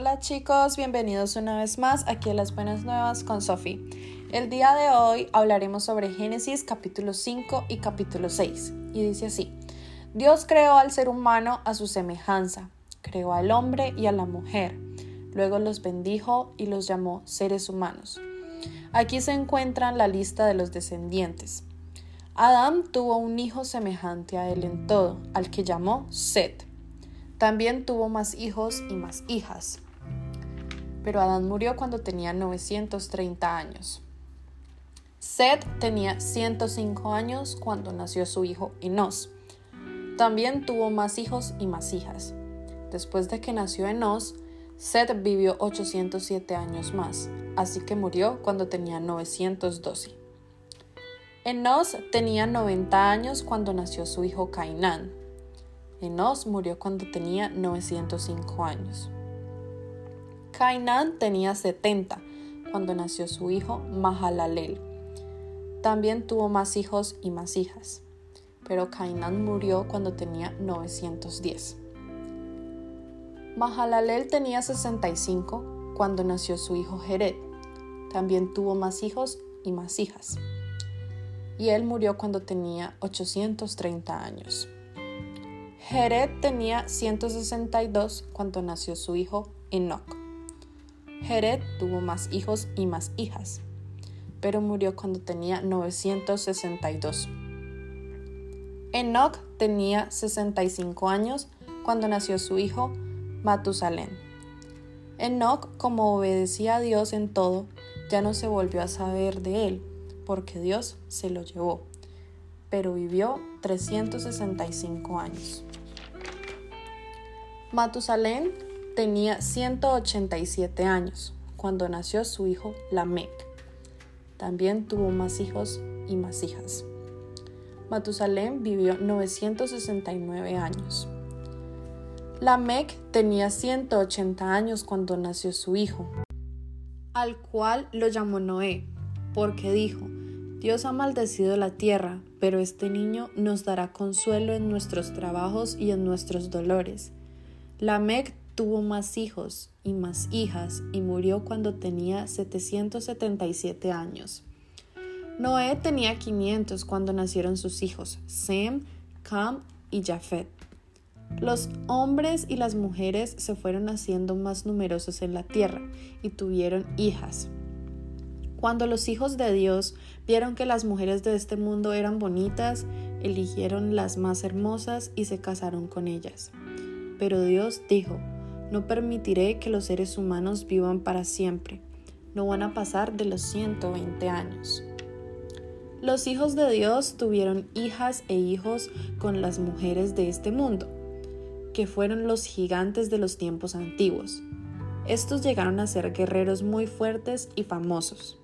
Hola chicos, bienvenidos una vez más aquí a las buenas nuevas con Sofi. El día de hoy hablaremos sobre Génesis capítulo 5 y capítulo 6 y dice así, Dios creó al ser humano a su semejanza, creó al hombre y a la mujer, luego los bendijo y los llamó seres humanos. Aquí se encuentra la lista de los descendientes. Adán tuvo un hijo semejante a él en todo, al que llamó Set. También tuvo más hijos y más hijas. Pero Adán murió cuando tenía 930 años. Seth tenía 105 años cuando nació su hijo Enos. También tuvo más hijos y más hijas. Después de que nació Enos, Seth vivió 807 años más, así que murió cuando tenía 912. Enos tenía 90 años cuando nació su hijo Cainán. Enos murió cuando tenía 905 años. Cainán tenía 70 cuando nació su hijo Mahalalel. También tuvo más hijos y más hijas, pero Cainán murió cuando tenía 910. Mahalalel tenía 65 cuando nació su hijo Jered. También tuvo más hijos y más hijas. Y él murió cuando tenía 830 años. Jered tenía 162 cuando nació su hijo Enoch. Jered tuvo más hijos y más hijas, pero murió cuando tenía 962. Enoch tenía 65 años cuando nació su hijo Matusalén. Enoch, como obedecía a Dios en todo, ya no se volvió a saber de él, porque Dios se lo llevó, pero vivió 365 años. Matusalén tenía 187 años cuando nació su hijo Lamec. También tuvo más hijos y más hijas. Matusalén vivió 969 años. Lamec tenía 180 años cuando nació su hijo, al cual lo llamó Noé, porque dijo, Dios ha maldecido la tierra, pero este niño nos dará consuelo en nuestros trabajos y en nuestros dolores Lamec tuvo más hijos y más hijas y murió cuando tenía 777 años. Noé tenía 500 cuando nacieron sus hijos, Sem, Cam y Jafet. Los hombres y las mujeres se fueron haciendo más numerosos en la tierra y tuvieron hijas. Cuando los hijos de Dios vieron que las mujeres de este mundo eran bonitas, eligieron las más hermosas y se casaron con ellas. Pero Dios dijo, no permitiré que los seres humanos vivan para siempre, no van a pasar de los 120 años. Los hijos de Dios tuvieron hijas e hijos con las mujeres de este mundo, que fueron los gigantes de los tiempos antiguos. Estos llegaron a ser guerreros muy fuertes y famosos.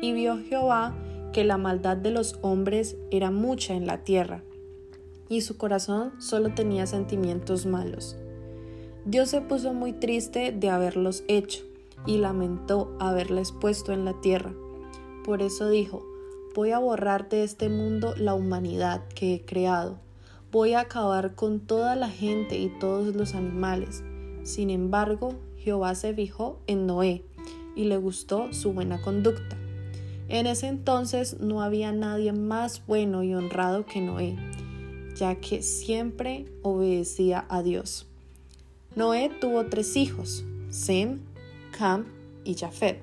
Y vio Jehová que la maldad de los hombres era mucha en la tierra, y su corazón solo tenía sentimientos malos. Dios se puso muy triste de haberlos hecho y lamentó haberles puesto en la tierra. Por eso dijo, voy a borrar de este mundo la humanidad que he creado. Voy a acabar con toda la gente y todos los animales. Sin embargo, Jehová se fijó en Noé y le gustó su buena conducta. En ese entonces no había nadie más bueno y honrado que Noé ya que siempre obedecía a Dios. Noé tuvo tres hijos, Sem, Cam y Jafet.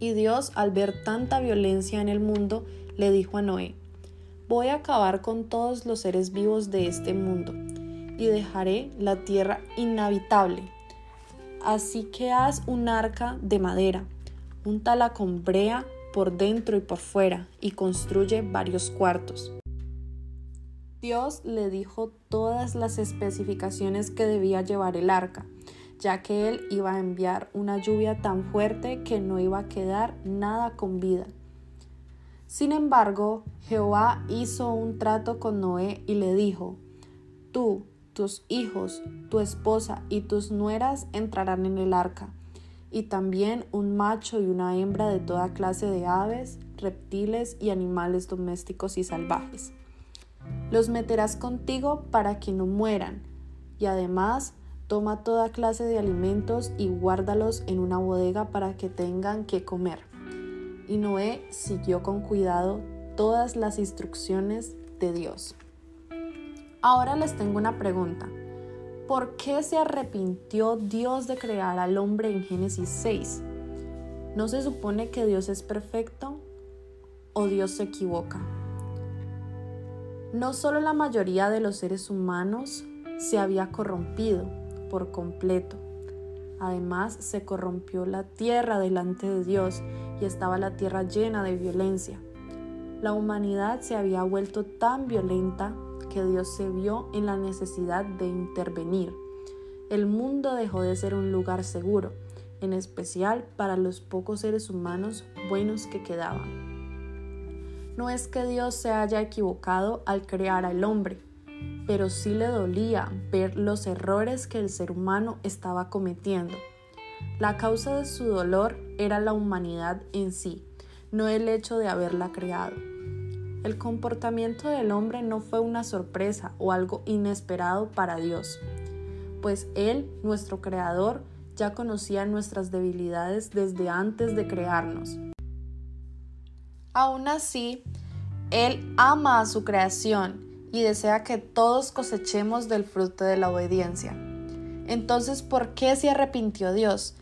Y Dios, al ver tanta violencia en el mundo, le dijo a Noé, voy a acabar con todos los seres vivos de este mundo y dejaré la tierra inhabitable. Así que haz un arca de madera, untala con brea por dentro y por fuera y construye varios cuartos. Dios le dijo todas las especificaciones que debía llevar el arca, ya que él iba a enviar una lluvia tan fuerte que no iba a quedar nada con vida. Sin embargo, Jehová hizo un trato con Noé y le dijo, Tú, tus hijos, tu esposa y tus nueras entrarán en el arca, y también un macho y una hembra de toda clase de aves, reptiles y animales domésticos y salvajes los meterás contigo para que no mueran, y además toma toda clase de alimentos y guárdalos en una bodega para que tengan que comer. Y Noé siguió con cuidado todas las instrucciones de Dios. Ahora les tengo una pregunta. ¿Por qué se arrepintió Dios de crear al hombre en Génesis 6? ¿No se supone que Dios es perfecto o Dios se equivoca? No solo la mayoría de los seres humanos se había corrompido por completo, además se corrompió la tierra delante de Dios y estaba la tierra llena de violencia. La humanidad se había vuelto tan violenta que Dios se vio en la necesidad de intervenir. El mundo dejó de ser un lugar seguro, en especial para los pocos seres humanos buenos que quedaban. No es que Dios se haya equivocado al crear al hombre, pero sí le dolía ver los errores que el ser humano estaba cometiendo. La causa de su dolor era la humanidad en sí, no el hecho de haberla creado. El comportamiento del hombre no fue una sorpresa o algo inesperado para Dios, pues Él, nuestro Creador, ya conocía nuestras debilidades desde antes de crearnos. Aún así, Él ama a su creación y desea que todos cosechemos del fruto de la obediencia. Entonces, ¿por qué se arrepintió Dios?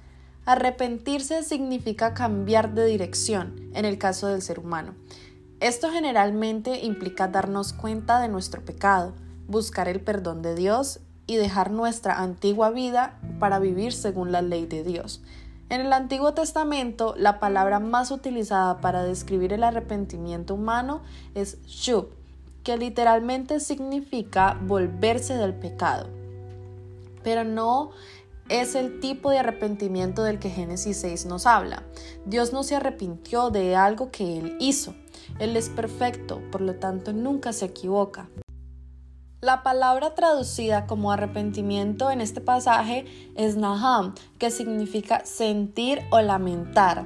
Arrepentirse significa cambiar de dirección, en el caso del ser humano. Esto generalmente implica darnos cuenta de nuestro pecado, buscar el perdón de Dios y dejar nuestra antigua vida para vivir según la ley de Dios. En el Antiguo Testamento, la palabra más utilizada para describir el arrepentimiento humano es shub, que literalmente significa volverse del pecado. Pero no es el tipo de arrepentimiento del que Génesis 6 nos habla. Dios no se arrepintió de algo que Él hizo. Él es perfecto, por lo tanto nunca se equivoca. La palabra traducida como arrepentimiento en este pasaje es naham, que significa sentir o lamentar.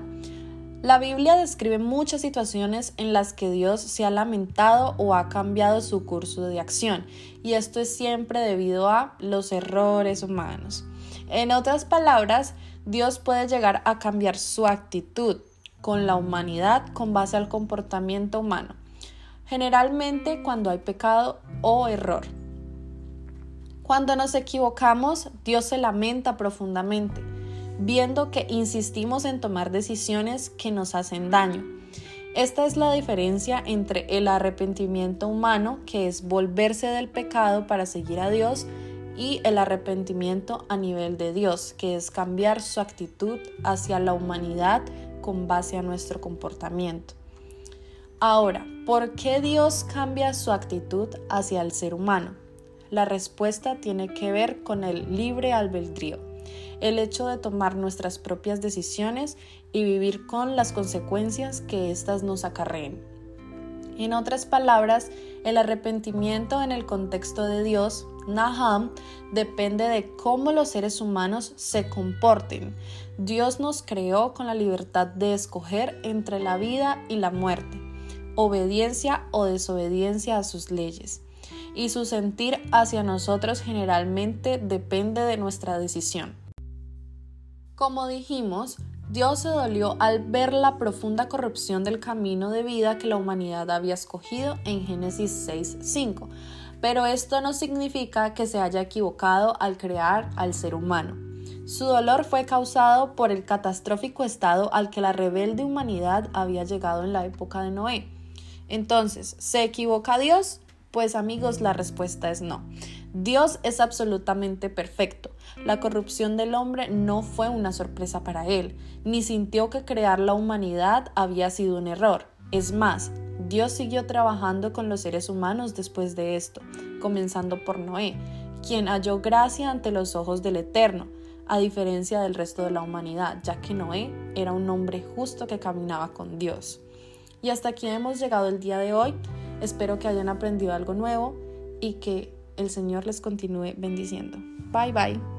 La Biblia describe muchas situaciones en las que Dios se ha lamentado o ha cambiado su curso de acción, y esto es siempre debido a los errores humanos. En otras palabras, Dios puede llegar a cambiar su actitud con la humanidad con base al comportamiento humano, generalmente cuando hay pecado o error. Cuando nos equivocamos, Dios se lamenta profundamente, viendo que insistimos en tomar decisiones que nos hacen daño. Esta es la diferencia entre el arrepentimiento humano, que es volverse del pecado para seguir a Dios, y el arrepentimiento a nivel de Dios, que es cambiar su actitud hacia la humanidad con base a nuestro comportamiento. Ahora, ¿por qué Dios cambia su actitud hacia el ser humano? La respuesta tiene que ver con el libre albedrío, el hecho de tomar nuestras propias decisiones y vivir con las consecuencias que éstas nos acarreen. En otras palabras, el arrepentimiento en el contexto de Dios Naham depende de cómo los seres humanos se comporten. Dios nos creó con la libertad de escoger entre la vida y la muerte, obediencia o desobediencia a sus leyes. Y su sentir hacia nosotros generalmente depende de nuestra decisión. Como dijimos, Dios se dolió al ver la profunda corrupción del camino de vida que la humanidad había escogido en Génesis 6.5 pero esto no significa que se haya equivocado al crear al ser humano. Su dolor fue causado por el catastrófico estado al que la rebelde humanidad había llegado en la época de Noé. Entonces, ¿se equivoca Dios? Pues amigos, la respuesta es no. Dios es absolutamente perfecto. La corrupción del hombre no fue una sorpresa para él, ni sintió que crear la humanidad había sido un error. Es más, Dios siguió trabajando con los seres humanos después de esto, comenzando por Noé, quien halló gracia ante los ojos del Eterno, a diferencia del resto de la humanidad, ya que Noé era un hombre justo que caminaba con Dios. Y hasta aquí hemos llegado el día de hoy. Espero que hayan aprendido algo nuevo y que el Señor les continúe bendiciendo. Bye bye.